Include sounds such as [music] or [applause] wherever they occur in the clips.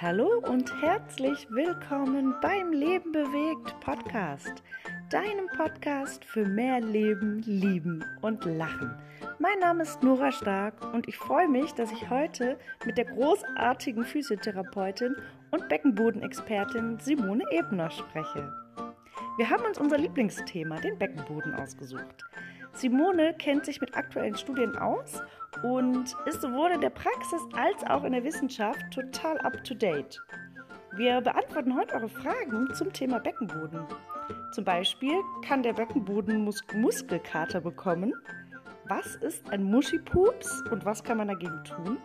Hallo und herzlich willkommen beim Leben bewegt Podcast, deinem Podcast für mehr Leben, Lieben und Lachen. Mein Name ist Nora Stark und ich freue mich, dass ich heute mit der großartigen Physiotherapeutin und Beckenbodenexpertin Simone Ebner spreche. Wir haben uns unser Lieblingsthema, den Beckenboden, ausgesucht. Simone kennt sich mit aktuellen Studien aus und ist sowohl in der Praxis als auch in der Wissenschaft total up-to-date. Wir beantworten heute eure Fragen zum Thema Beckenboden. Zum Beispiel, kann der Beckenboden Mus Muskelkater bekommen? Was ist ein Muschipups und was kann man dagegen tun?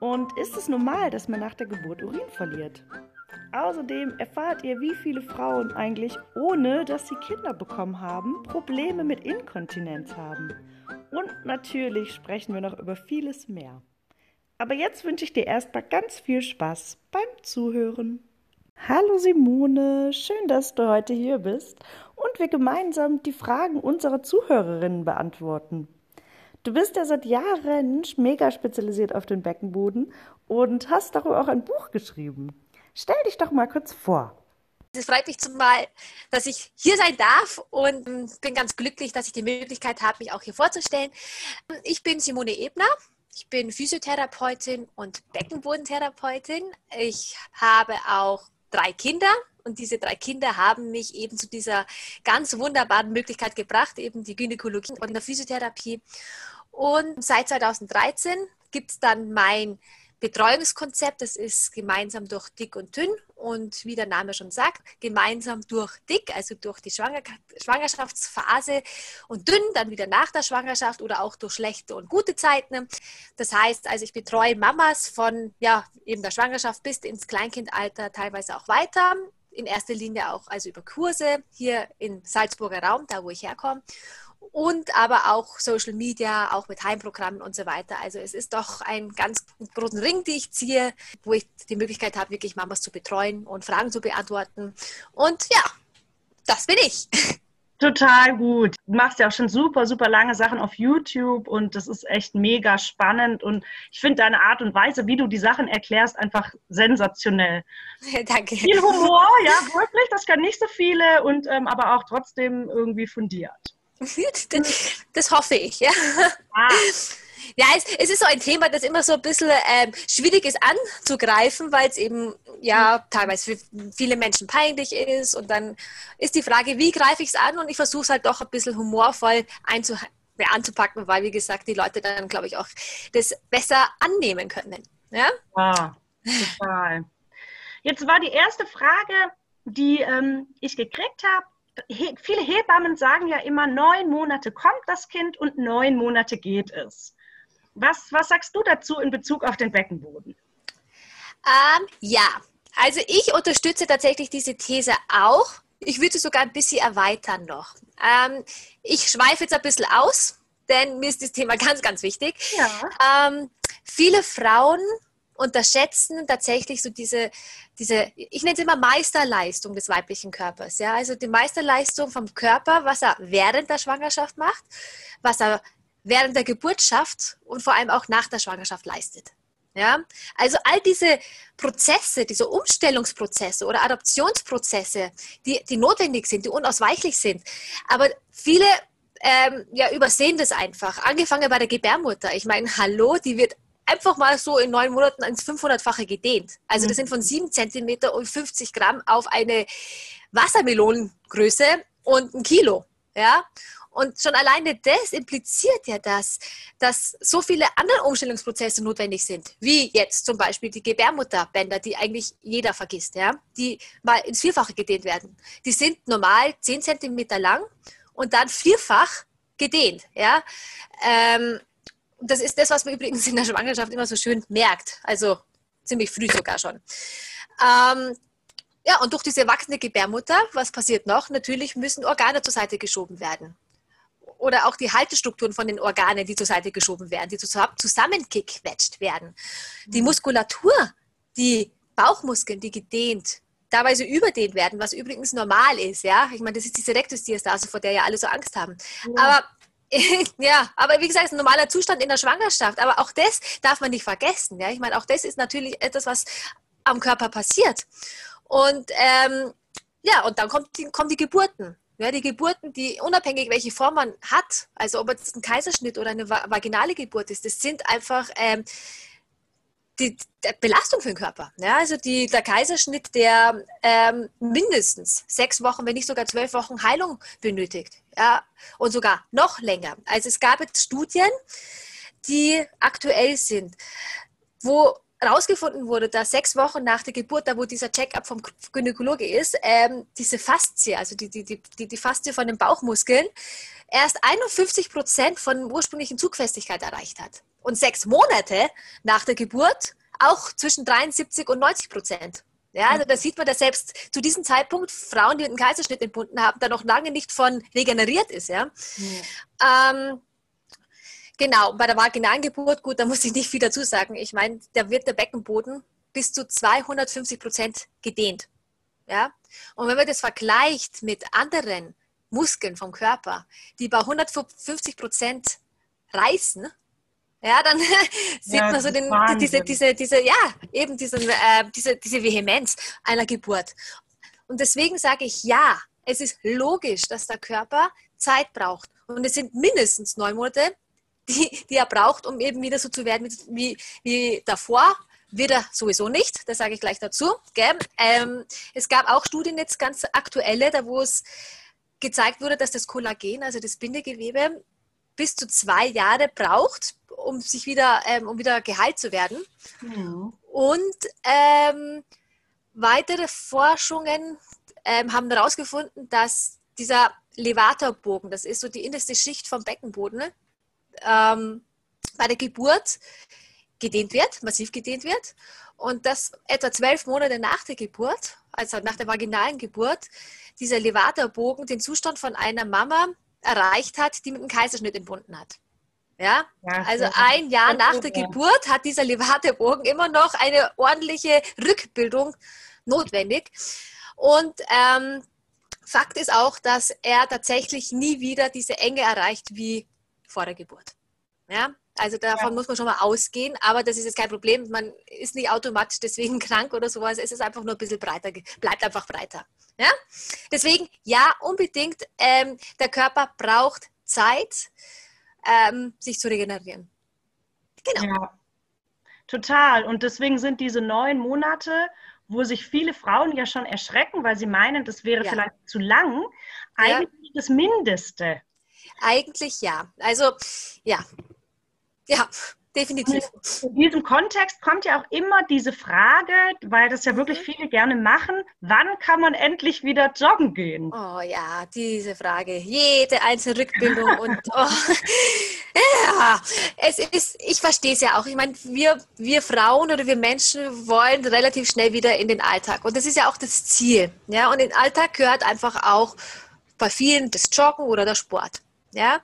Und ist es normal, dass man nach der Geburt Urin verliert? Außerdem erfahrt ihr, wie viele Frauen eigentlich, ohne dass sie Kinder bekommen haben, Probleme mit Inkontinenz haben. Und natürlich sprechen wir noch über vieles mehr. Aber jetzt wünsche ich dir erstmal ganz viel Spaß beim Zuhören. Hallo Simone, schön, dass du heute hier bist und wir gemeinsam die Fragen unserer Zuhörerinnen beantworten. Du bist ja seit Jahren mega spezialisiert auf den Beckenboden und hast darüber auch ein Buch geschrieben. Stell dich doch mal kurz vor. Es freut mich zumal, dass ich hier sein darf und ähm, bin ganz glücklich, dass ich die Möglichkeit habe, mich auch hier vorzustellen. Ich bin Simone Ebner. Ich bin Physiotherapeutin und Beckenbodentherapeutin. Ich habe auch drei Kinder und diese drei Kinder haben mich eben zu dieser ganz wunderbaren Möglichkeit gebracht, eben die Gynäkologie und der Physiotherapie. Und seit 2013 gibt es dann mein Betreuungskonzept, das ist gemeinsam durch dick und dünn und wie der Name schon sagt, gemeinsam durch dick, also durch die Schwanger Schwangerschaftsphase und dünn, dann wieder nach der Schwangerschaft oder auch durch schlechte und gute Zeiten. Das heißt, also ich betreue Mamas von ja, eben der Schwangerschaft bis ins Kleinkindalter, teilweise auch weiter in erster Linie auch also über Kurse hier im Salzburger Raum, da wo ich herkomme und aber auch Social Media, auch mit Heimprogrammen und so weiter. Also es ist doch ein ganz großen Ring, die ich ziehe, wo ich die Möglichkeit habe, wirklich Mamas zu betreuen und Fragen zu beantworten. Und ja, das bin ich. [laughs] Total gut. Du machst ja auch schon super, super lange Sachen auf YouTube und das ist echt mega spannend und ich finde deine Art und Weise, wie du die Sachen erklärst, einfach sensationell. [laughs] Danke. Viel Humor, ja, wirklich, das können nicht so viele und ähm, aber auch trotzdem irgendwie fundiert. [laughs] Das hoffe ich, ja. Ah. Ja, es, es, ist so ein Thema, das immer so ein bisschen ähm, schwierig ist anzugreifen, weil es eben ja teilweise für viele Menschen peinlich ist. Und dann ist die Frage, wie greife ich es an? Und ich versuche es halt doch ein bisschen humorvoll einzu ja, anzupacken, weil, wie gesagt, die Leute dann, glaube ich, auch das besser annehmen können. Ja, ah, total. Jetzt war die erste Frage, die ähm, ich gekriegt habe, viele Hebammen sagen ja immer, neun Monate kommt das Kind und neun Monate geht es. Was, was sagst du dazu in Bezug auf den Beckenboden? Ähm, ja, also ich unterstütze tatsächlich diese These auch. Ich würde sogar ein bisschen erweitern noch. Ähm, ich schweife jetzt ein bisschen aus, denn mir ist das Thema [laughs] ganz, ganz wichtig. Ja. Ähm, viele Frauen unterschätzen tatsächlich so diese, diese, ich nenne es immer Meisterleistung des weiblichen Körpers. Ja? Also die Meisterleistung vom Körper, was er während der Schwangerschaft macht, was er während der Geburt schafft und vor allem auch nach der Schwangerschaft leistet. Ja, also all diese Prozesse, diese Umstellungsprozesse oder Adoptionsprozesse, die, die notwendig sind, die unausweichlich sind. Aber viele ähm, ja, übersehen das einfach. Angefangen bei der Gebärmutter. Ich meine, hallo, die wird einfach mal so in neun Monaten ins 500-fache gedehnt. Also das sind von 7 cm und 50 Gramm auf eine Wassermelonengröße und ein Kilo. Ja? Und schon alleine das impliziert ja das, dass so viele andere Umstellungsprozesse notwendig sind, wie jetzt zum Beispiel die Gebärmutterbänder, die eigentlich jeder vergisst, ja, die mal ins Vierfache gedehnt werden. Die sind normal 10 cm lang und dann vierfach gedehnt. Ja. Ähm, das ist das, was man übrigens in der Schwangerschaft immer so schön merkt. Also ziemlich früh sogar schon. Ähm, ja, und durch diese wachsende Gebärmutter, was passiert noch? Natürlich müssen Organe zur Seite geschoben werden. Oder auch die Haltestrukturen von den Organen, die zur Seite geschoben werden, die zusammengequetscht werden. Die mhm. Muskulatur, die Bauchmuskeln, die gedehnt, teilweise überdehnt werden, was übrigens normal ist. Ja, ich meine, das ist diese Rektusdiastase, vor der ja alle so Angst haben. Ja. Aber [laughs] ja, aber wie gesagt, ein normaler Zustand in der Schwangerschaft. Aber auch das darf man nicht vergessen. Ja? Ich meine, auch das ist natürlich etwas, was am Körper passiert. Und ähm, ja, und dann kommt die, kommen die Geburten. Ja, die Geburten, die unabhängig welche Form man hat, also ob es ein Kaiserschnitt oder eine vaginale Geburt ist, das sind einfach ähm, die, die, Belastung für den Körper. Ja, also die, der Kaiserschnitt, der ähm, mindestens sechs Wochen, wenn nicht sogar zwölf Wochen Heilung benötigt. Ja, und sogar noch länger. Also es gab jetzt Studien, die aktuell sind, wo herausgefunden wurde, dass sechs Wochen nach der Geburt, da wo dieser Check-up vom Gynäkologe ist, ähm, diese Faszie, also die, die, die, die Faszie von den Bauchmuskeln, erst 51 Prozent von ursprünglichen Zugfestigkeit erreicht hat. Und sechs Monate nach der Geburt auch zwischen 73 und 90 Prozent. Ja, also da sieht man, dass selbst zu diesem Zeitpunkt Frauen, die einen Kaiserschnitt entbunden haben, da noch lange nicht von regeneriert ist. Ja. ja. Ähm, Genau, bei der vaginalen Geburt, gut, da muss ich nicht viel dazu sagen. Ich meine, da wird der Beckenboden bis zu 250 Prozent gedehnt. Ja? Und wenn man das vergleicht mit anderen Muskeln vom Körper, die bei 150 Prozent reißen, ja, dann [laughs] sieht ja, man so den, diese, diese, diese, ja, eben diesen, äh, diese, diese Vehemenz einer Geburt. Und deswegen sage ich ja, es ist logisch, dass der Körper Zeit braucht. Und es sind mindestens neun Monate, die, die er braucht, um eben wieder so zu werden wie, wie davor. Wird er sowieso nicht, das sage ich gleich dazu. Ähm, es gab auch Studien jetzt ganz aktuelle, da wo es gezeigt wurde, dass das Kollagen, also das Bindegewebe, bis zu zwei Jahre braucht, um sich wieder, ähm, um wieder geheilt zu werden. Mhm. Und ähm, weitere Forschungen ähm, haben herausgefunden, dass dieser Levatorbogen, das ist so die innerste Schicht vom Beckenboden, ähm, bei der Geburt gedehnt wird, massiv gedehnt wird. Und dass etwa zwölf Monate nach der Geburt, also nach der vaginalen Geburt, dieser Levatorbogen den Zustand von einer Mama erreicht hat, die mit einem Kaiserschnitt entbunden hat. Ja, ja also ein Jahr nach der Geburt hat dieser Levatorbogen immer noch eine ordentliche Rückbildung notwendig. Und ähm, Fakt ist auch, dass er tatsächlich nie wieder diese Enge erreicht wie vor der Geburt. Ja, also davon ja. muss man schon mal ausgehen, aber das ist jetzt kein Problem. Man ist nicht automatisch deswegen [laughs] krank oder sowas. Es ist einfach nur ein bisschen breiter, bleibt einfach breiter. Ja? Deswegen, ja, unbedingt, ähm, der Körper braucht Zeit, ähm, sich zu regenerieren. Genau. Ja, total. Und deswegen sind diese neun Monate, wo sich viele Frauen ja schon erschrecken, weil sie meinen, das wäre ja. vielleicht zu lang, eigentlich das Mindeste. Eigentlich ja. Also ja, ja, definitiv. In diesem Kontext kommt ja auch immer diese Frage, weil das ja wirklich mhm. viele gerne machen, wann kann man endlich wieder joggen gehen? Oh ja, diese Frage. Jede einzelne Rückbildung [laughs] und oh, ja, es ist, ich verstehe es ja auch. Ich meine, wir, wir Frauen oder wir Menschen wollen relativ schnell wieder in den Alltag. Und das ist ja auch das Ziel. Ja, und in den Alltag gehört einfach auch bei vielen das Joggen oder der Sport. Ja?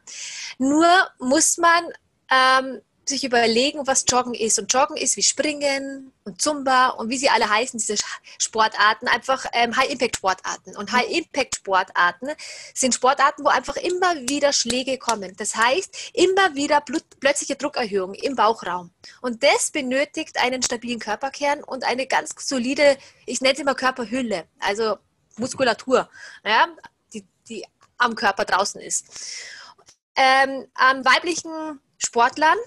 Nur muss man ähm, sich überlegen, was Joggen ist. Und Joggen ist wie Springen und Zumba und wie sie alle heißen, diese Sportarten, einfach ähm, High-Impact-Sportarten. Und High-Impact-Sportarten sind Sportarten, wo einfach immer wieder Schläge kommen. Das heißt, immer wieder plötzliche Druckerhöhung im Bauchraum. Und das benötigt einen stabilen Körperkern und eine ganz solide, ich nenne es immer Körperhülle, also Muskulatur, ja, die, die am Körper draußen ist. Ähm, an weiblichen Sportlern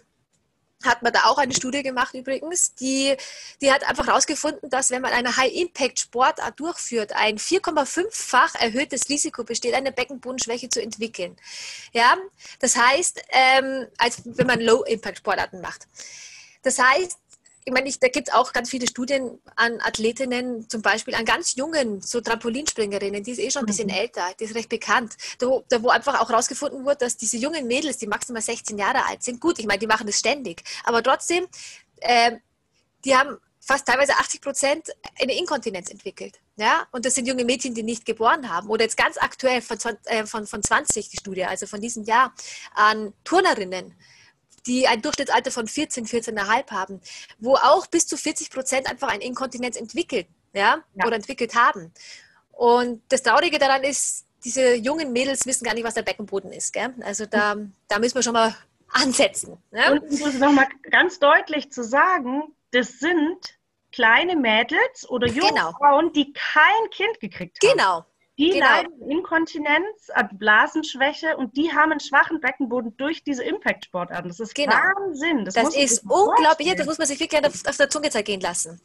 hat man da auch eine Studie gemacht übrigens, die, die hat einfach herausgefunden, dass wenn man eine High-Impact-Sportart durchführt, ein 4,5-fach erhöhtes Risiko besteht, eine Beckenbodenschwäche zu entwickeln. Ja, das heißt, ähm, als wenn man Low-Impact-Sportarten macht. Das heißt, ich meine, ich, da gibt es auch ganz viele Studien an Athletinnen, zum Beispiel an ganz jungen, so Trampolinspringerinnen, die ist eh schon ein bisschen mhm. älter, die ist recht bekannt, da wo, da wo einfach auch herausgefunden wurde, dass diese jungen Mädels, die maximal 16 Jahre alt sind, gut, ich meine, die machen das ständig, aber trotzdem, äh, die haben fast teilweise 80 Prozent eine Inkontinenz entwickelt. Ja? Und das sind junge Mädchen, die nicht geboren haben. Oder jetzt ganz aktuell von, äh, von, von 20 die Studie, also von diesem Jahr, an Turnerinnen, die ein Durchschnittsalter von 14, 14,5 haben, wo auch bis zu 40 Prozent einfach eine Inkontinenz entwickelt ja? ja? oder entwickelt haben. Und das Traurige daran ist, diese jungen Mädels wissen gar nicht, was der Beckenboden ist. Gell? Also da, da müssen wir schon mal ansetzen. Ja? Und um das nochmal ganz deutlich zu sagen, das sind kleine Mädels oder junge Genau. Frauen, die kein Kind gekriegt haben. Genau. Die genau. leiden an Inkontinenz, an Blasenschwäche und die haben einen schwachen Beckenboden durch diese Impact-Sportarten. Das ist Genau. Wahnsinn. Das man ist unglaublich. Vorstellen. das muss man sich wirklich auf, auf der Zunge zergehen lassen.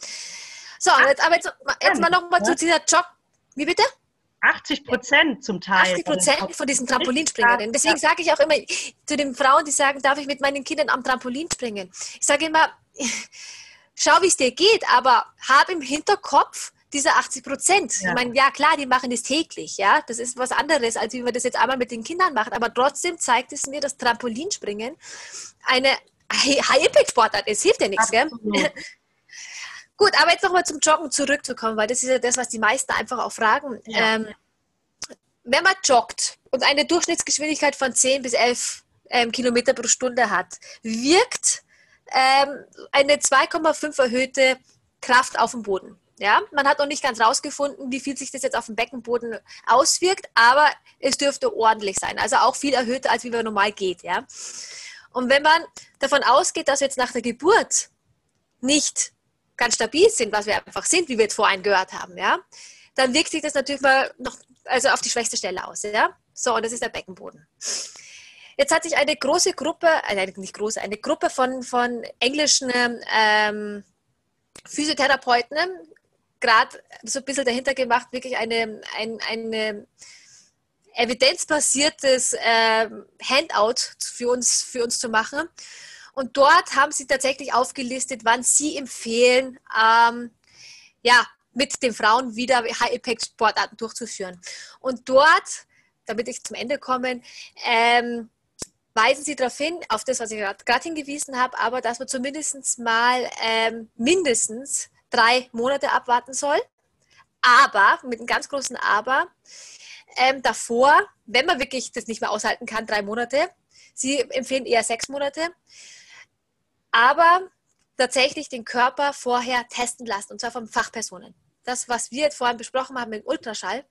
So, jetzt, aber jetzt, jetzt mal nochmal zu dieser Jog. Wie bitte? 80 Prozent zum Teil. 80 Prozent von diesen Trampolinspringerinnen. Deswegen sage ich auch immer zu den Frauen, die sagen, darf ich mit meinen Kindern am Trampolin springen? Ich sage immer, [laughs] schau, wie es dir geht, aber hab im Hinterkopf diese 80 Prozent. Ja. Ich meine, ja klar, die machen es täglich, ja. Das ist was anderes, als wie man das jetzt einmal mit den Kindern macht. Aber trotzdem zeigt es mir, dass Trampolinspringen eine High-Impact-Sportart ist. Hilft ja nichts, gell? [laughs] Gut, aber jetzt nochmal zum Joggen zurückzukommen, weil das ist ja das, was die meisten einfach auch fragen. Ja. Ähm, wenn man joggt und eine Durchschnittsgeschwindigkeit von 10 bis 11 ähm, Kilometer pro Stunde hat, wirkt ähm, eine 2,5 erhöhte Kraft auf dem Boden. Ja, man hat noch nicht ganz rausgefunden, wie viel sich das jetzt auf dem Beckenboden auswirkt, aber es dürfte ordentlich sein. Also auch viel erhöhter, als wie man normal geht. Ja. Und wenn man davon ausgeht, dass wir jetzt nach der Geburt nicht ganz stabil sind, was wir einfach sind, wie wir jetzt vorhin gehört haben, ja, dann wirkt sich das natürlich mal noch also auf die schwächste Stelle aus. Ja? So, und das ist der Beckenboden. Jetzt hat sich eine große Gruppe, äh, nein, nicht große, eine Gruppe von, von englischen ähm, Physiotherapeuten gerade so ein bisschen dahinter gemacht, wirklich eine, ein, eine evidenzbasiertes ähm, Handout für uns, für uns zu machen. Und dort haben sie tatsächlich aufgelistet, wann sie empfehlen, ähm, ja, mit den Frauen wieder High-Impact-Sportarten durchzuführen. Und dort, damit ich zum Ende komme, ähm, weisen sie darauf hin, auf das, was ich gerade hingewiesen habe, aber dass man zumindest mal ähm, mindestens drei Monate abwarten soll. Aber, mit einem ganz großen Aber, ähm, davor, wenn man wirklich das nicht mehr aushalten kann, drei Monate. Sie empfehlen eher sechs Monate. Aber tatsächlich den Körper vorher testen lassen, und zwar von Fachpersonen. Das, was wir jetzt vorhin besprochen haben mit dem Ultraschall.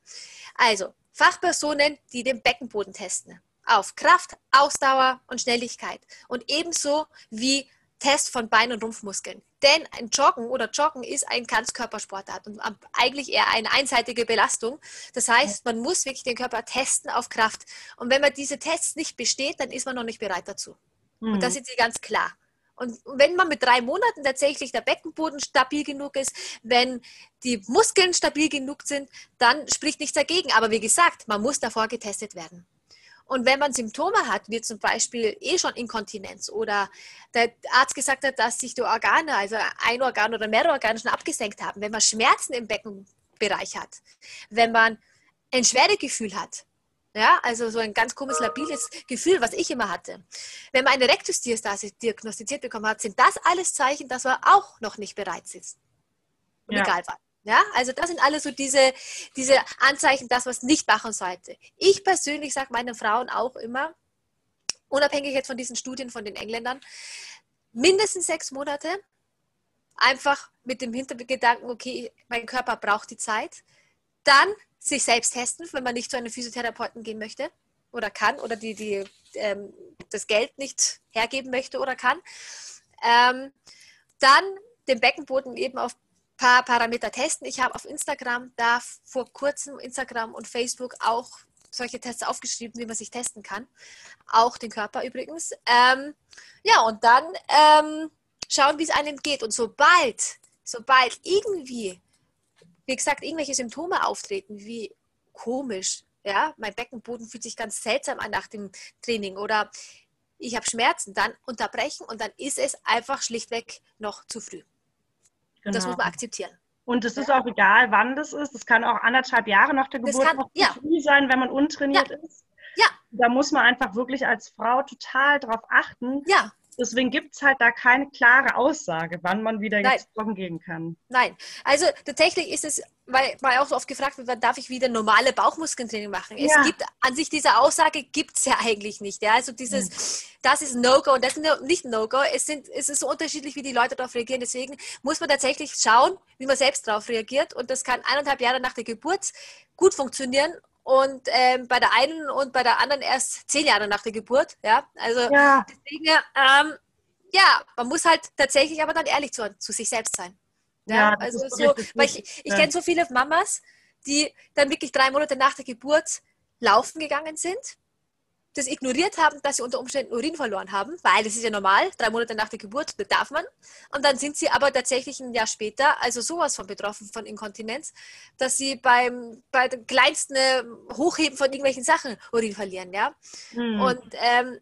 Also Fachpersonen, die den Beckenboden testen. Auf Kraft, Ausdauer und Schnelligkeit. Und ebenso wie Test von Bein- und Rumpfmuskeln. Denn ein Joggen oder Joggen ist ein Ganzkörpersportart und eigentlich eher eine einseitige Belastung. Das heißt, man muss wirklich den Körper testen auf Kraft. Und wenn man diese Tests nicht besteht, dann ist man noch nicht bereit dazu. Mhm. Und da sind sie ganz klar. Und wenn man mit drei Monaten tatsächlich der Beckenboden stabil genug ist, wenn die Muskeln stabil genug sind, dann spricht nichts dagegen. Aber wie gesagt, man muss davor getestet werden. Und wenn man Symptome hat, wie zum Beispiel eh schon Inkontinenz oder der Arzt gesagt hat, dass sich die Organe, also ein Organ oder mehrere Organe schon abgesenkt haben, wenn man Schmerzen im Beckenbereich hat, wenn man ein Schweregefühl hat, ja, also so ein ganz komisches, labiles Gefühl, was ich immer hatte. Wenn man eine Rektusdiastase diagnostiziert bekommen hat, sind das alles Zeichen, dass man auch noch nicht bereit ist. Und Ja. egal wann. Ja, also das sind alle so diese, diese Anzeichen, das, was nicht machen sollte. Ich persönlich sage meinen Frauen auch immer, unabhängig jetzt von diesen Studien von den Engländern, mindestens sechs Monate, einfach mit dem Hintergedanken, okay, mein Körper braucht die Zeit, dann sich selbst testen, wenn man nicht zu einem Physiotherapeuten gehen möchte oder kann oder die, die ähm, das Geld nicht hergeben möchte oder kann. Ähm, dann den Beckenboden eben auf paar Parameter testen. Ich habe auf Instagram da vor kurzem Instagram und Facebook auch solche Tests aufgeschrieben, wie man sich testen kann. Auch den Körper übrigens. Ähm, ja, und dann ähm, schauen, wie es einem geht. Und sobald, sobald irgendwie, wie gesagt, irgendwelche Symptome auftreten, wie komisch, ja, mein Beckenboden fühlt sich ganz seltsam an nach dem Training oder ich habe Schmerzen, dann unterbrechen und dann ist es einfach schlichtweg noch zu früh. Und das Genau. muss man akzeptieren. Und es ist auch egal, wann das ist. Es kann auch anderthalb Jahre nach der Geburt kann- ja. sein, wenn man untrainiert ist. Ja. Da muss man einfach wirklich als Frau total drauf achten. Ja, Deswegen gibt es halt da keine klare Aussage, wann man wieder Nein. jetzt joggen gehen kann. Nein, also tatsächlich ist es, weil, weil auch so oft gefragt wird, wann darf ich wieder normale Bauchmuskeltraining machen? Ja. Es gibt an sich diese Aussage gibt es ja eigentlich nicht. Ja? Also dieses, das ist No-Go und das ist nicht No-Go. Es, sind, es ist so unterschiedlich, wie die Leute darauf reagieren. Deswegen muss man tatsächlich schauen, wie man selbst darauf reagiert. Und das kann eineinhalb Jahre nach der Geburt gut funktionieren. Und ähm, bei der einen und bei der anderen erst zehn Jahre nach der Geburt. Ja, also Ja, deswegen, ähm, ja, man muss halt tatsächlich aber dann ehrlich zu, zu sich selbst sein. Ja, ja also so, weil ich, ich ja. kenne so viele Mamas, die dann wirklich drei Monate nach der Geburt laufen gegangen sind das ignoriert haben, dass sie unter Umständen Urin verloren haben, weil das ist ja normal, drei Monate nach der Geburt, das darf man. Und dann sind sie aber tatsächlich ein Jahr später, also sowas von betroffen von Inkontinenz, dass sie beim bei den kleinsten äh, Hochheben von irgendwelchen Sachen Urin verlieren, ja. Mhm. Und ähm,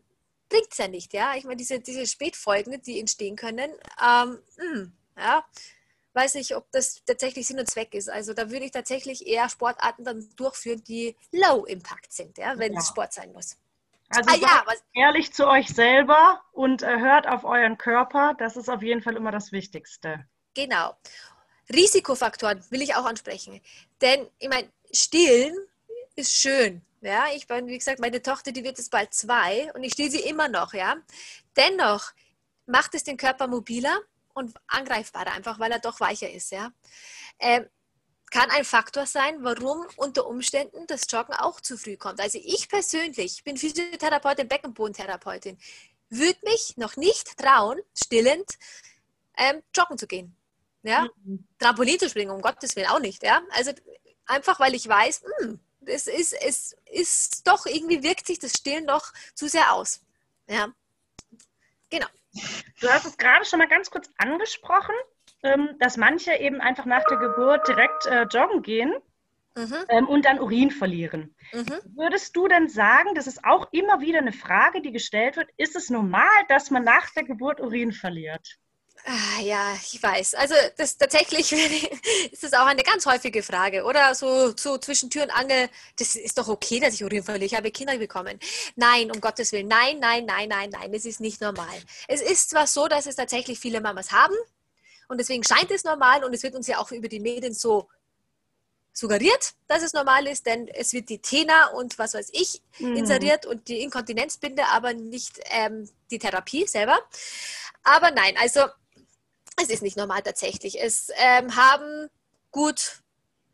bringt es ja nicht, ja. Ich meine, diese, diese Spätfolgen, die entstehen können, ähm, mh, hm, ja, weiß nicht, ob das tatsächlich Sinn und Zweck ist. Also da würde ich tatsächlich eher Sportarten dann durchführen, die low impact sind, ja, wenn ja. es Sport sein muss. Also ah, ja, ehrlich zu euch selber und äh, hört auf euren Körper. Das ist auf jeden Fall immer das Wichtigste. Genau. Risikofaktoren will ich auch ansprechen. Denn ich meine, stillen ist schön. Ja, ich bin, wie gesagt, meine Tochter, die wird jetzt bald zwei und ich still sie immer noch, ja. Dennoch macht es den Körper mobiler und angreifbarer, einfach weil er doch weicher ist, ja. Ähm, kann ein Faktor sein, warum unter Umständen das Joggen auch zu früh kommt. Also ich persönlich bin Physiotherapeutin, Beckenbodentherapeutin, würde mich noch nicht trauen, stillend ähm, joggen zu gehen. Ja? Mhm. Trampolin zu springen, um Gottes Willen auch nicht. Ja? Also einfach, weil ich weiß, mh, hm, es, ist, es ist doch, irgendwie wirkt sich das Stillen doch zu sehr aus. Ja? Genau. Du hast es gerade schon mal ganz kurz angesprochen. Ähm, dass manche eben einfach nach der Geburt direkt äh, joggen gehen mhm. ähm, und dann Urin verlieren. Mhm. Würdest du denn sagen, das ist auch immer wieder eine Frage, die gestellt wird, ist es normal, dass man nach der Geburt Urin verliert? Ah, ja, ich weiß. Also das tatsächlich [laughs] ist das auch eine ganz häufige Frage. Oder so, so zwischen Tür und Angel, das ist doch okay, dass ich Urin verliere. Ich habe Kinder bekommen. Nein, um Gottes Willen. Nein, nein, nein, nein, nein. Es ist nicht normal. Es ist zwar so, dass es tatsächlich viele Mamas haben, und deswegen scheint es normal und es wird uns ja auch über die Medien so suggeriert, dass es normal ist, denn es wird die Tena und was weiß ich mhm. inseriert und die Inkontinenzbinde, aber nicht ähm, die Therapie selber. Aber nein, also es ist nicht normal tatsächlich. Es ähm, haben gut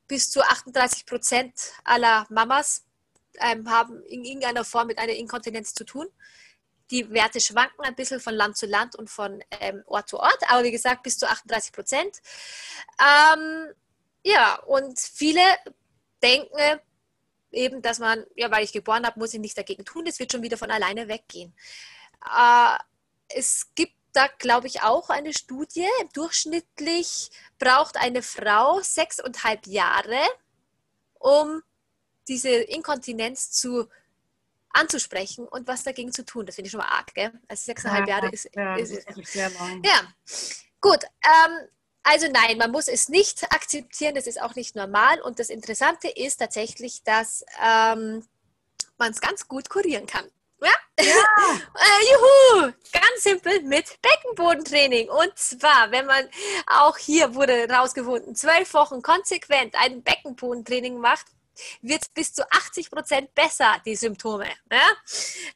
bis zu 38 Prozent aller Mamas ähm, haben in irgendeiner Form mit einer Inkontinenz zu tun. Die Werte schwanken ein bisschen von Land zu Land und von ähm, Ort zu Ort, aber wie gesagt, bis zu 38 Prozent. Ähm, ja, und viele denken eben, dass man, ja, weil ich geboren habe, muss ich nichts dagegen tun, das wird schon wieder von alleine weggehen. Äh, es gibt da, glaube ich, auch eine Studie. Durchschnittlich braucht eine Frau sechseinhalb Jahre, um diese Inkontinenz zu anzusprechen und was dagegen zu tun. Das finde ich schon mal arg, gell? Also sechseinhalb ja, Jahre ist, ja, ist, ist sehr lang. Ja, gut. Ähm, also nein, man muss es nicht akzeptieren, das ist auch nicht normal. Und das Interessante ist tatsächlich, dass ähm, man es ganz gut kurieren kann. Ja? ja. [laughs] äh, juhu! Ganz simpel mit Beckenbodentraining. Und zwar, wenn man auch hier wurde rausgefunden, zwölf Wochen konsequent ein Beckenbodentraining macht, wird es bis zu 80 Prozent besser, die Symptome. Ja?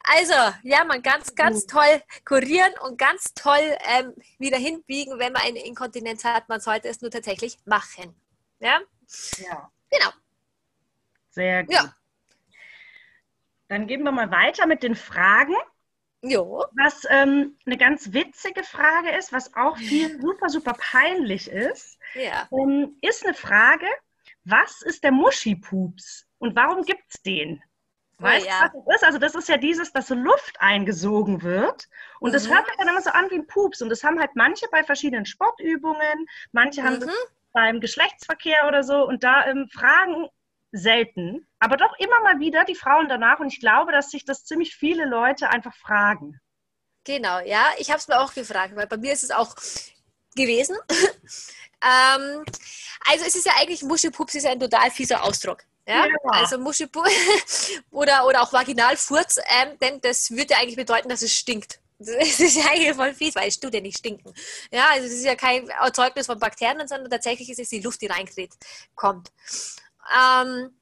Also, ja, man ganz, ganz mhm. toll kurieren und ganz toll ähm, wieder hinbiegen, wenn man eine Inkontinenz hat. Man sollte es nur tatsächlich machen. Ja? Ja. Genau. Sehr gut. Ja. Dann gehen wir mal weiter mit den Fragen. Jo. Was ähm, eine ganz witzige Frage ist, was auch viel [laughs] super, super peinlich ist, ja. ähm, ist eine Frage, was ist der Muschipups und warum gibt es den? Weißt du, oh, ja. was das ist? Also das ist ja dieses, dass so Luft eingesogen wird und mhm. das hört sich dann immer so an wie ein Pups und das haben halt manche bei verschiedenen Sportübungen, manche haben das mhm. beim Geschlechtsverkehr oder so und da ähm, fragen selten, aber doch immer mal wieder die Frauen danach und ich glaube, dass sich das ziemlich viele Leute einfach fragen. Genau, ja, ich habe es mir auch gefragt, weil bei mir ist es auch gewesen. Ähm, also es ist ja eigentlich, Muschelpups ist ein total fieser Ausdruck. Ja? ja. Also Muschelpups [laughs] oder, oder auch Vaginalfurz, ähm, denn das würde ja eigentlich bedeuten, dass es stinkt. Das [laughs] ist ja eigentlich voll fies, weil es tut ja nicht stinken. Ja, also es ist ja kein Erzeugnis von Bakterien, sondern tatsächlich ist es die Luft, die reingeht, kommt. Ähm,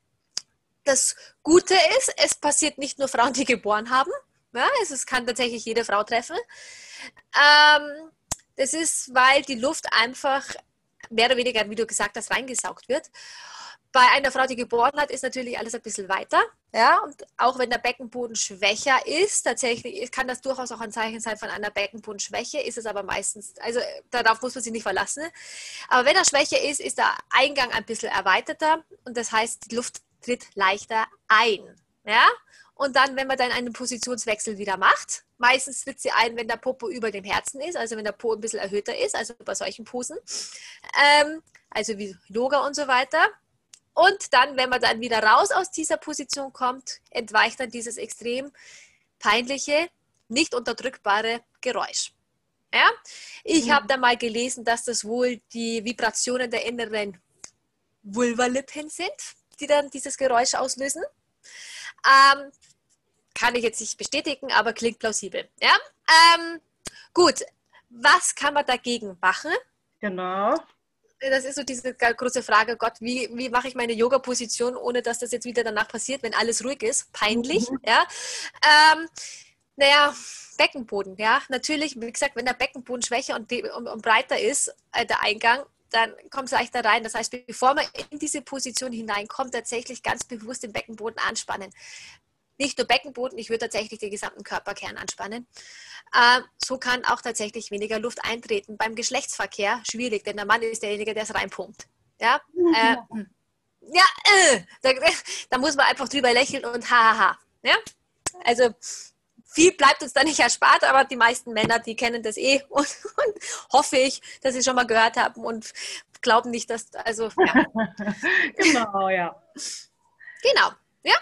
das Gute ist, es passiert nicht nur Frauen, die geboren haben. Ja, also es kann tatsächlich jede Frau treffen. Ähm, das ist, weil die Luft einfach mehr oder weniger, wie du gesagt hast, reingesaugt wird. Bei einer Frau, die geboren hat, ist natürlich alles ein bisschen weiter. Ja, und auch wenn der Beckenboden schwächer ist, tatsächlich kann das durchaus auch ein Zeichen sein von einer Beckenbodenschwäche, ist es aber meistens, also darauf muss man sich nicht verlassen. Aber wenn er schwächer ist, ist der Eingang ein bisschen erweiterter und das heißt, die Luft tritt leichter ein. Ja, und dann, wenn man dann einen Positionswechsel wieder macht, meistens tritt sie ein, wenn der Popo über dem Herzen ist, also wenn der Po ein bisschen erhöhter ist, also bei solchen Posen, ähm, also wie Yoga und so weiter. Und dann, wenn man dann wieder raus aus dieser Position kommt, entweicht dann dieses extrem peinliche, nicht unterdrückbare Geräusch. Ja? Ich mhm. habe da mal gelesen, dass das wohl die Vibrationen der inneren Vulvalippen sind, die dann dieses Geräusch auslösen. Ähm, kann ich jetzt nicht bestätigen, aber klingt plausibel. Ja? Ähm, gut, was kann man dagegen machen? Genau. Das ist so diese große Frage, Gott, wie, wie mache ich meine Yoga-Position, ohne dass das jetzt wieder danach passiert, wenn alles ruhig ist? Peinlich, mhm. ja. Ähm, naja, Beckenboden, ja. Natürlich, wie gesagt, wenn der Beckenboden schwächer und, und, und breiter ist, äh, der Eingang, dann kommt es leichter rein. Das heißt, bevor man in diese Position hineinkommt, tatsächlich ganz bewusst den Beckenboden anspannen. Nicht nur Beckenboden, ich würde tatsächlich den gesamten Körperkern anspannen. Äh, so kann auch tatsächlich weniger Luft eintreten. Beim Geschlechtsverkehr schwierig, denn der Mann ist derjenige, der es reinpumpt. Ja, äh, ja äh, da, [laughs] da, muss man einfach drüber lächeln und hahaha. Ja? Also viel bleibt uns da nicht erspart, aber die meisten Männer, die kennen das eh [laughs] und, und hoffe ich, dass sie schon mal gehört haben und glauben nicht, dass, also, ja. [laughs] genau, ja. Genau, ja.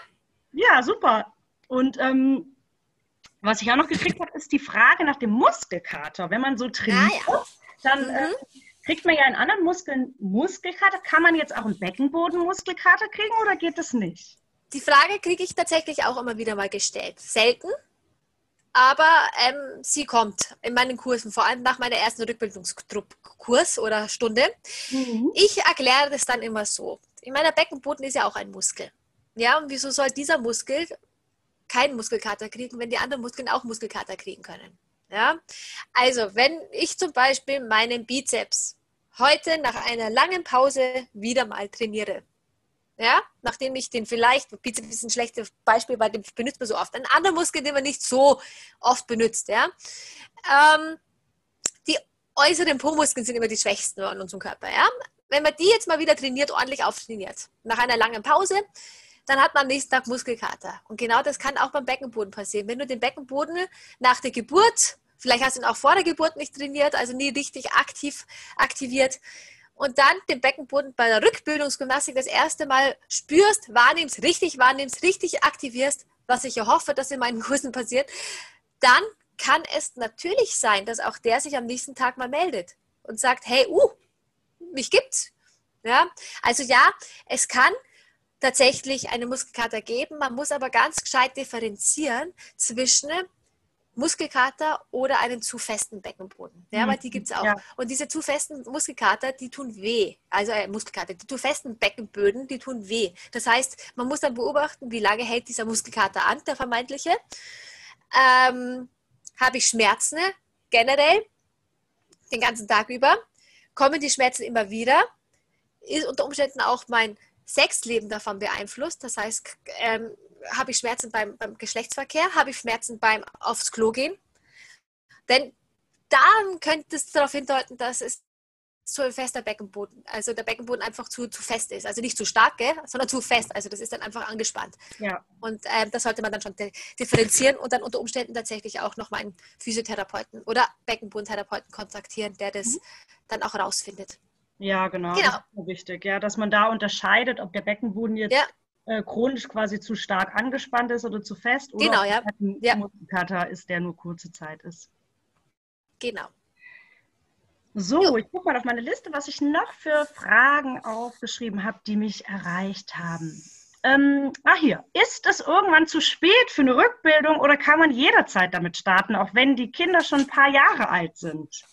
Ja, super. Und ähm, was ich auch noch gekriegt habe, ist die Frage nach dem Muskelkater. Wenn man so trainiert, ah, ja. dann äh, mhm. äh, kriegt man ja in anderen Muskeln Muskelkater. Kann man jetzt auch einen Beckenbodenmuskelkater kriegen oder geht das nicht? Die Frage kriege ich tatsächlich auch immer wieder mal gestellt. Selten, aber ähm, sie kommt in meinen Kursen, vor allem nach meiner ersten Rückbildungskurs oder Stunde. Mhm. Ich erkläre das dann immer so. In meiner Beckenboden ist ja auch ein Muskel. Ja, und wieso soll dieser Muskel keinen Muskelkater kriegen, wenn die anderen Muskeln auch Muskelkater kriegen können? Ja, also wenn ich zum Beispiel meinen Bizeps heute nach einer langen Pause wieder mal trainiere, ja, nachdem ich den vielleicht, Bizeps ist ein schlechtes Beispiel, weil den benutzt man so oft, ein anderer Muskel, den man nicht so oft benutzt, ja, ähm, die äußeren Po-Muskeln sind immer die schwächsten an unserem Körper, ja. Wenn man die jetzt mal wieder trainiert, ordentlich auftrainiert, nach einer langen Pause, dann hat man am nächsten Tag Muskelkater. Und genau das kann auch beim Beckenboden passieren. Wenn du den Beckenboden nach der Geburt, vielleicht hast du ihn auch vor der Geburt nicht trainiert, also nie richtig aktiv aktiviert, und dann den Beckenboden bei der Rückbildungsgymnastik das erste Mal spürst, wahrnimmst, richtig wahrnimmst, richtig aktivierst, was ich ja hoffe, dass in meinen Kursen passiert, dann kann es natürlich sein, dass auch der sich am nächsten Tag mal meldet und sagt, hey, uh, mich gibt's. Ja, also ja, es kann tatsächlich eine Muskelkater geben. Man muss aber ganz gescheit differenzieren zwischen Muskelkater oder einen zu festen Beckenboden. Ja, mhm. weil die gibt es auch. Ja. Und diese zu festen Muskelkater, die tun weh. Also äh, Muskelkater, die zu festen Beckenböden, die tun weh. Das heißt, man muss dann beobachten, wie lange hält dieser Muskelkater an, der vermeintliche. Ähm, Habe ich Schmerzen generell den ganzen Tag über? Kommen die Schmerzen immer wieder? Ist unter Umständen auch mein Sexleben davon beeinflusst. Das heißt, ähm, habe ich Schmerzen beim, beim Geschlechtsverkehr, habe ich Schmerzen beim aufs Klo gehen. Denn dann könnte es darauf hindeuten, dass es zu ein fester Beckenboden, also der Beckenboden einfach zu, zu fest ist. Also nicht zu stark, gell, sondern zu fest. Also das ist dann einfach angespannt. Ja. Und ähm, das sollte man dann schon differenzieren und dann unter Umständen tatsächlich auch nochmal einen Physiotherapeuten oder Beckenbodentherapeuten kontaktieren, der das mhm. dann auch rausfindet. Ja, genau. genau. Das ist wichtig, ja, dass man da unterscheidet, ob der Beckenboden jetzt ja. Äh, chronisch quasi zu stark angespannt ist oder zu fest oder genau, ja. ein ja. Muskelkater ist, der nur kurze Zeit ist. Genau. So, jo. ich gucke mal auf meine Liste, was ich noch für Fragen aufgeschrieben habe, die mich erreicht haben. Ähm, ah, hier. Ist es irgendwann zu spät für eine Rückbildung oder kann man jederzeit damit starten, auch wenn die Kinder schon ein paar Jahre alt sind?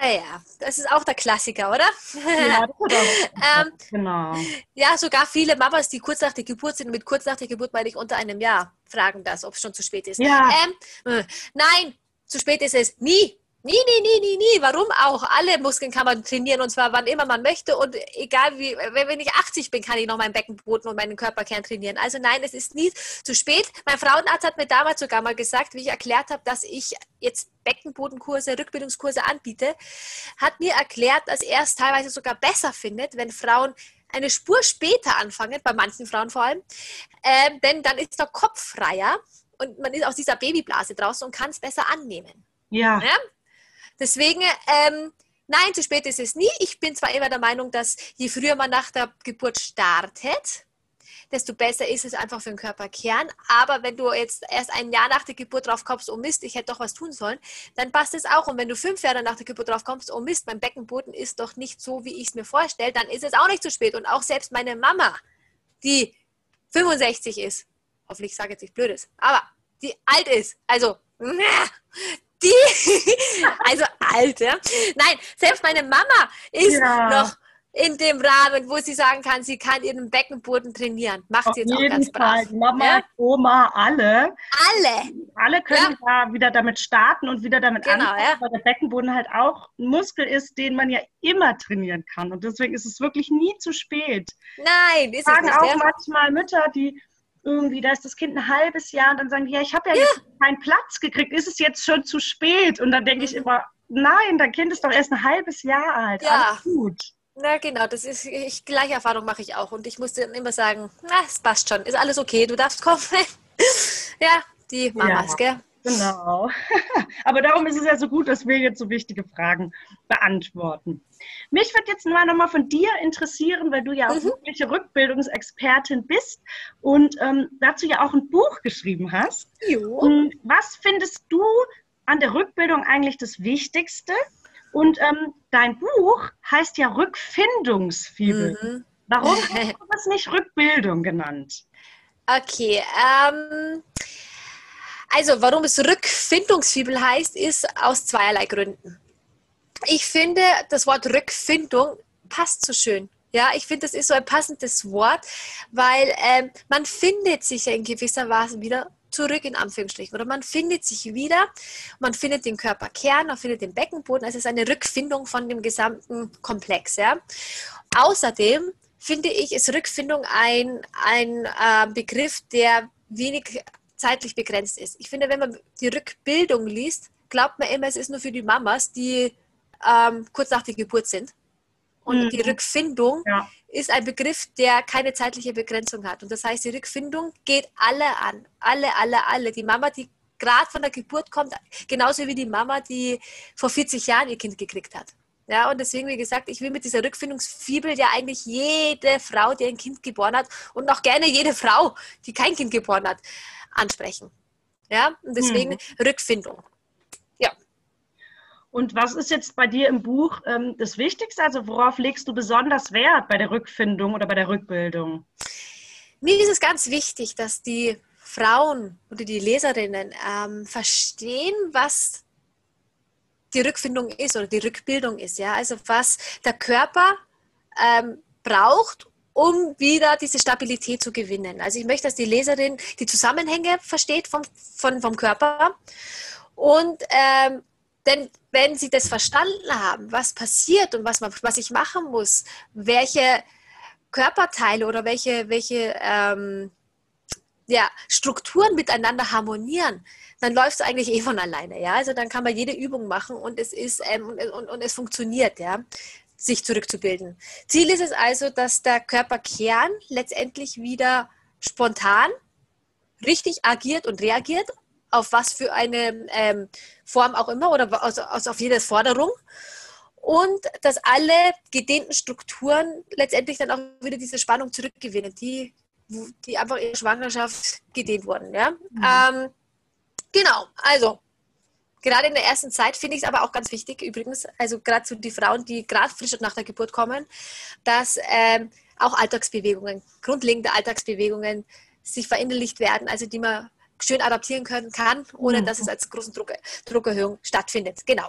Ah ja, das ist auch der Klassiker, oder? Ja, [laughs] ähm, genau. Ja, sogar viele Mamas, die kurz nach der Geburt sind, mit kurz nach der Geburt meine ich unter einem Jahr, fragen das, ob es schon zu spät ist. Ja. Ähm, äh, nein, zu spät ist es nie. Nie, nie, nie, nie, nie. Warum auch? Alle Muskeln kann man trainieren und zwar wann immer man möchte und egal wie, wenn ich 80 bin, kann ich noch meinen Beckenboden und meinen Körperkern trainieren. Also nein, es ist nie zu spät. Mein Frauenarzt hat mir damals sogar mal gesagt, wie ich erklärt habe, dass ich jetzt Beckenbodenkurse, Rückbildungskurse anbiete, hat mir erklärt, dass er es teilweise sogar besser findet, wenn Frauen eine Spur später anfangen, bei manchen Frauen vor allem, äh, denn dann ist der Kopf freier und man ist aus dieser Babyblase draußen und kann es besser annehmen. Ja. ja? Deswegen, ähm, nein, zu spät ist es nie. Ich bin zwar immer der Meinung, dass je früher man nach der Geburt startet, desto besser ist es einfach für den Körperkern. Aber wenn du jetzt erst ein Jahr nach der Geburt drauf kommst, oh Mist, ich hätte doch was tun sollen, dann passt es auch. Und wenn du fünf Jahre nach der Geburt drauf kommst, oh Mist, mein Beckenboden ist doch nicht so, wie ich es mir vorstelle, dann ist es auch nicht zu spät. Und auch selbst meine Mama, die 65 ist, hoffentlich sage ich jetzt nicht Blödes, aber die alt ist, also [laughs] die, [laughs] also alt, ja. Nein, selbst meine Mama ist ja. noch in dem Rahmen, wo sie sagen kann, sie kann ihren Beckenboden trainieren. Macht sie jetzt auch ganz brav. Fall. Mama, ja? Oma, alle. Alle. Alle können ja. da wieder damit starten und wieder damit genau, anfangen, ja. weil der Beckenboden halt auch ein Muskel ist, den man ja immer trainieren kann. Und deswegen ist es wirklich nie zu spät. Nein, ist sagen es nicht. auch manchmal Mütter, die irgendwie, da ist das Kind ein halbes Jahr und dann sagen die, ja, ich habe ja, ja, jetzt keinen Platz gekriegt, ist es jetzt schon zu spät? Und dann denke ich mhm. immer, nein, dein Kind ist doch erst ein halbes Jahr alt, ja. alles gut. Na genau, das ist ich, gleiche Erfahrung mache ich auch und ich musste dann immer sagen, na, es passt schon, ist alles okay, du darfst kommen. [laughs] ja, die Mamas, ja. gell? Genau. [laughs] Aber darum ist es ja so gut, dass wir jetzt so wichtige Fragen beantworten. Mich würde jetzt mal von dir interessieren, weil du ja auch mhm. wirkliche Rückbildungsexpertin bist und ähm, dazu ja auch ein Buch geschrieben hast. Jo. Was findest du an der Rückbildung eigentlich das Wichtigste? Und ähm, dein Buch heißt ja Rückfindungsfibel. Mhm. Warum [laughs] hast du das nicht Rückbildung genannt? Okay, ähm, also, warum es Rückfindungsfibel heißt, ist aus zweierlei Gründen. Ich finde, das Wort Rückfindung passt so schön. Ja, ich finde, das ist so ein passendes Wort, weil ähm, man findet sich ja in gewisser Weise wieder zurück in Anführungsstrichen oder man findet sich wieder, man findet den Körperkern, man findet den Beckenboden. Es ist eine Rückfindung von dem gesamten Komplex. Ja. Außerdem finde ich, ist Rückfindung ein, ein äh, Begriff, der wenig zeitlich begrenzt ist. Ich finde, wenn man die Rückbildung liest, glaubt man immer, es ist nur für die Mamas, die ähm, kurz nach der Geburt sind. Und mhm. die Rückfindung ja. ist ein Begriff, der keine zeitliche Begrenzung hat. Und das heißt, die Rückfindung geht alle an. Alle, alle, alle. Die Mama, die gerade von der Geburt kommt, genauso wie die Mama, die vor 40 Jahren ihr Kind gekriegt hat. Ja, und deswegen, wie gesagt, ich will mit dieser Rückfindungsfibel ja eigentlich jede Frau, die ein Kind geboren hat und auch gerne jede Frau, die kein Kind geboren hat, ansprechen. Ja, und deswegen hm. Rückfindung. Ja. Und was ist jetzt bei dir im Buch ähm, das Wichtigste? Also worauf legst du besonders Wert bei der Rückfindung oder bei der Rückbildung? Mir ist es ganz wichtig, dass die Frauen oder die Leserinnen ähm, verstehen, was die Rückfindung ist oder die Rückbildung ist. Ja? Also was der Körper ähm, braucht, um wieder diese Stabilität zu gewinnen. Also ich möchte, dass die Leserin die Zusammenhänge versteht vom, von, vom Körper. Und ähm, denn wenn sie das verstanden haben, was passiert und was, man, was ich machen muss, welche Körperteile oder welche, welche ähm, ja, Strukturen miteinander harmonieren, dann läuft es eigentlich eh von alleine. Ja? Also dann kann man jede Übung machen und es ist ähm, und, und, und, es funktioniert. Ja? Sich zurückzubilden. Ziel ist es also, dass der Körperkern letztendlich wieder spontan richtig agiert und reagiert, auf was für eine ähm, Form auch immer oder aus, aus, auf jede Forderung. Und dass alle gedehnten Strukturen letztendlich dann auch wieder diese Spannung zurückgewinnen, die, die einfach in der Schwangerschaft gedehnt wurden. Ja? Mhm. Ähm, genau, also gerade in der ersten Zeit finde ich es aber auch ganz wichtig, übrigens, also gerade zu die Frauen, die gerade frisch nach der Geburt kommen, dass ähm, auch Alltagsbewegungen, grundlegende Alltagsbewegungen sich verinnerlicht werden, also die man schön adaptieren können kann, ohne mhm. dass es als großen Druck, Druckerhöhung stattfindet. Genau.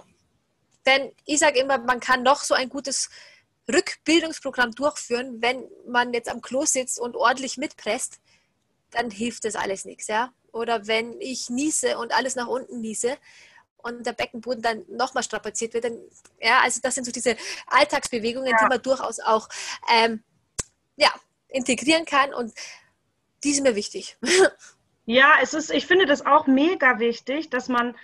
Denn ich sage immer, man kann noch so ein gutes Rückbildungsprogramm durchführen, wenn man jetzt am Klo sitzt und ordentlich mitpresst, dann hilft das alles nichts, ja. Oder wenn ich niese und alles nach unten niese, und der Beckenboden dann nochmal strapaziert wird. Dann, ja, also das sind so diese Alltagsbewegungen, ja. die man durchaus auch ähm, ja, integrieren kann und die sind mir wichtig. [laughs] Ja, es ist, ich finde das auch mega wichtig, dass man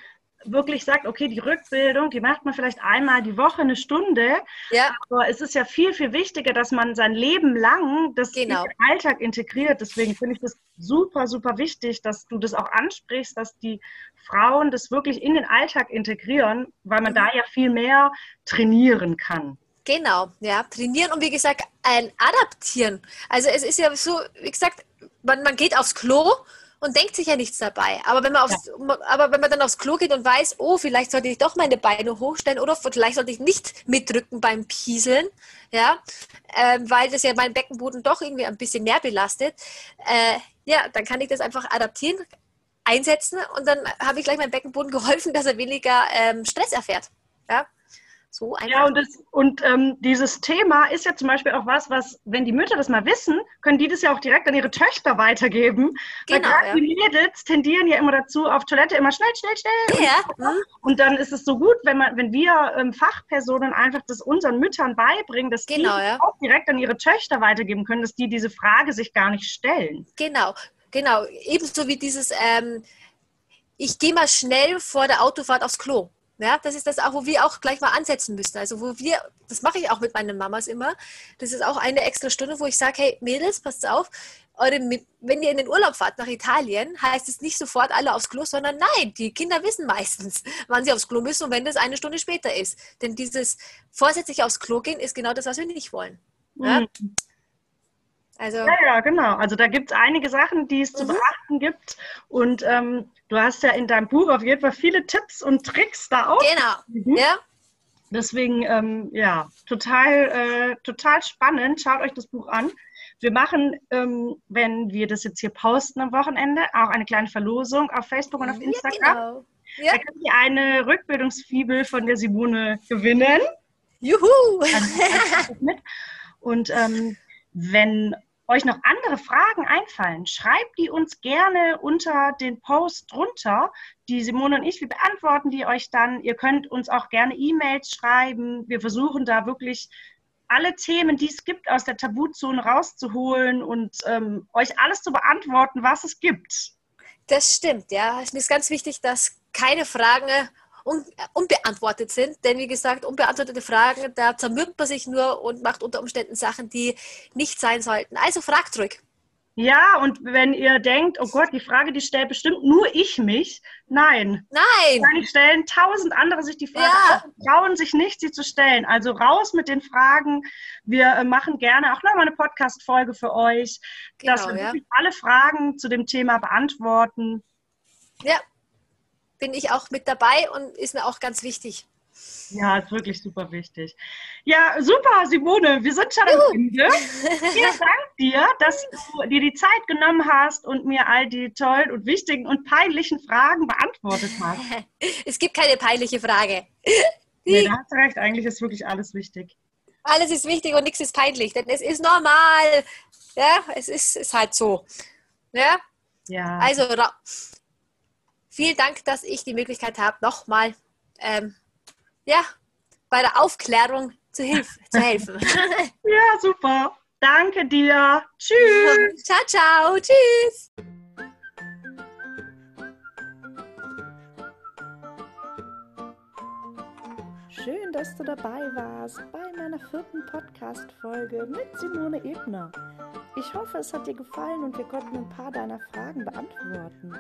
wirklich sagt, okay, die Rückbildung, die macht man vielleicht einmal die Woche eine Stunde. Ja. Aber es ist ja viel, viel wichtiger, dass man sein Leben lang das genau. in den Alltag integriert. Deswegen finde ich das super, super wichtig, dass du das auch ansprichst, dass die Frauen das wirklich in den Alltag integrieren, weil man mhm. da ja viel mehr trainieren kann. Genau, ja, trainieren und wie gesagt, ein Adaptieren. Also es ist ja so, wie gesagt, man, man geht aufs Klo und denkt sich ja nichts dabei. Aber wenn man, aufs, ja. aber wenn man dann aufs Klo geht und weiß, oh, vielleicht sollte ich doch meine Beine hochstellen oder vielleicht sollte ich nicht mitdrücken beim Pieseln, ja, äh, weil das ja meinen Beckenboden doch irgendwie ein bisschen mehr belastet, äh, ja, dann kann ich das einfach adaptieren, einsetzen und dann habe ich gleich meinem Beckenboden geholfen, dass er weniger ähm, Stress erfährt. Ja. So einfach. Ja, und, das, und ähm, dieses Thema ist ja zum Beispiel auch was, was, wenn die Mütter das mal wissen, können die das ja auch direkt an ihre Töchter weitergeben. Genau, Weil ja. die Mädels tendieren ja immer dazu, auf Toilette immer schnell, schnell, schnell. Ja. Und, und dann ist es so gut, wenn, man, wenn wir ähm, Fachpersonen einfach das unseren Müttern beibringen, dass genau, die ja. auch direkt an ihre Töchter weitergeben können, dass die diese Frage sich gar nicht stellen. Genau, genau. Ebenso wie dieses, ähm, ich gehe mal schnell vor der Autofahrt aufs Klo. Ja, das ist das auch, wo wir auch gleich mal ansetzen müssen. Also wo wir, das mache ich auch mit meinen Mamas immer. Das ist auch eine extra Stunde, wo ich sage, hey Mädels, passt auf, eure, wenn ihr in den Urlaub fahrt nach Italien, heißt es nicht sofort alle aufs Klo, sondern nein, die Kinder wissen meistens, [laughs] wann sie aufs Klo müssen und wenn das eine Stunde später ist. Denn dieses vorsätzlich aufs Klo gehen ist genau das, was wir nicht wollen. Ja? Mhm. Also, ja, ja, genau. Also da gibt es einige Sachen, die es mhm. zu beachten gibt. Und ähm, du hast ja in deinem Buch auf jeden Fall viele Tipps und Tricks da auch. Genau. Ja. Deswegen, ähm, ja, total, äh, total spannend. Schaut euch das Buch an. Wir machen, ähm, wenn wir das jetzt hier posten am Wochenende, auch eine kleine Verlosung auf Facebook und auf Instagram. Ja, genau. ja. Da könnt ihr eine Rückbildungsfibel von der Simone gewinnen. Juhu! [laughs] Und ähm, wenn euch noch andere Fragen einfallen, schreibt die uns gerne unter den Post drunter. Die Simone und ich, wir beantworten die euch dann. Ihr könnt uns auch gerne E-Mails schreiben. Wir versuchen da wirklich alle Themen, die es gibt, aus der Tabuzone rauszuholen und ähm, euch alles zu beantworten, was es gibt. Das stimmt, ja. Es ist ganz wichtig, dass keine Fragen un unbeantwortet sind. Denn wie gesagt, unbeantwortete Fragen, da zermürbt man sich nur und macht unter Umständen Sachen, die nicht sein sollten. Also fragt zurück. Ja, und wenn ihr denkt, oh Gott, die Frage, die stellt bestimmt nur ich mich. Nein. Nein. Wahrscheinlich stellen tausend andere sich die Frage, ja. trauen sich nicht, sie zu stellen. Also raus mit den Fragen. Wir äh, machen gerne auch nochmal eine Podcast-Folge für euch, genau, dass wir ja. alle Fragen zu dem Thema beantworten. Ja, bin ich auch mit dabei und ist mir auch ganz wichtig. Ja, ist wirklich super wichtig. Ja, super, Simone, wir sind schon am Ende. [laughs] Vielen Dank dir, dass du dir die Zeit genommen hast und mir all die tollen und wichtigen und peinlichen Fragen beantwortet hast. [laughs] Es gibt keine peinliche Frage. Nee, da hast du recht, eigentlich ist wirklich alles wichtig. Alles ist wichtig und nichts ist peinlich, denn es ist normal. Ja, es ist, ist halt so. Ja? Ja. Also, Vielen Dank, dass ich die Möglichkeit habe, nochmal ähm, ja, bei der Aufklärung zu, hilf [laughs] zu helfen. [laughs] ja, super. Danke dir. Tschüss. [laughs] Ciao, ciao. Tschüss. Schön, dass du dabei warst bei meiner vierten Podcast-Folge mit Simone Ebner. Ich hoffe, es hat dir gefallen und wir konnten ein paar deiner Fragen beantworten.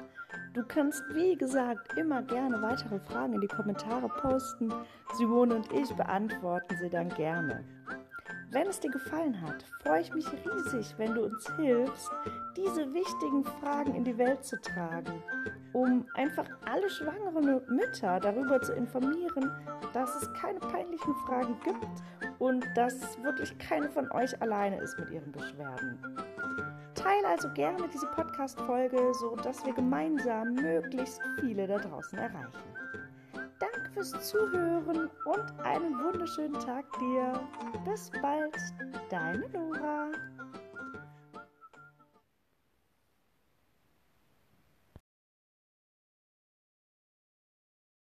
Du kannst, wie gesagt, immer gerne weitere Fragen in die Kommentare posten. Simone und ich beantworten sie dann gerne. Wenn es dir gefallen hat, freue ich mich riesig, wenn du uns hilfst, diese wichtigen Fragen in die Welt zu tragen, um einfach alle schwangeren Mütter darüber zu informieren, dass es keine peinlichen Fragen gibt und dass wirklich keine von euch alleine ist mit ihren Beschwerden. Teile also gerne diese Podcast-Folge, sodass wir gemeinsam möglichst viele da draußen erreichen. Danke fürs Zuhören und einen wunderschönen Tag dir. Bis bald, deine Nora.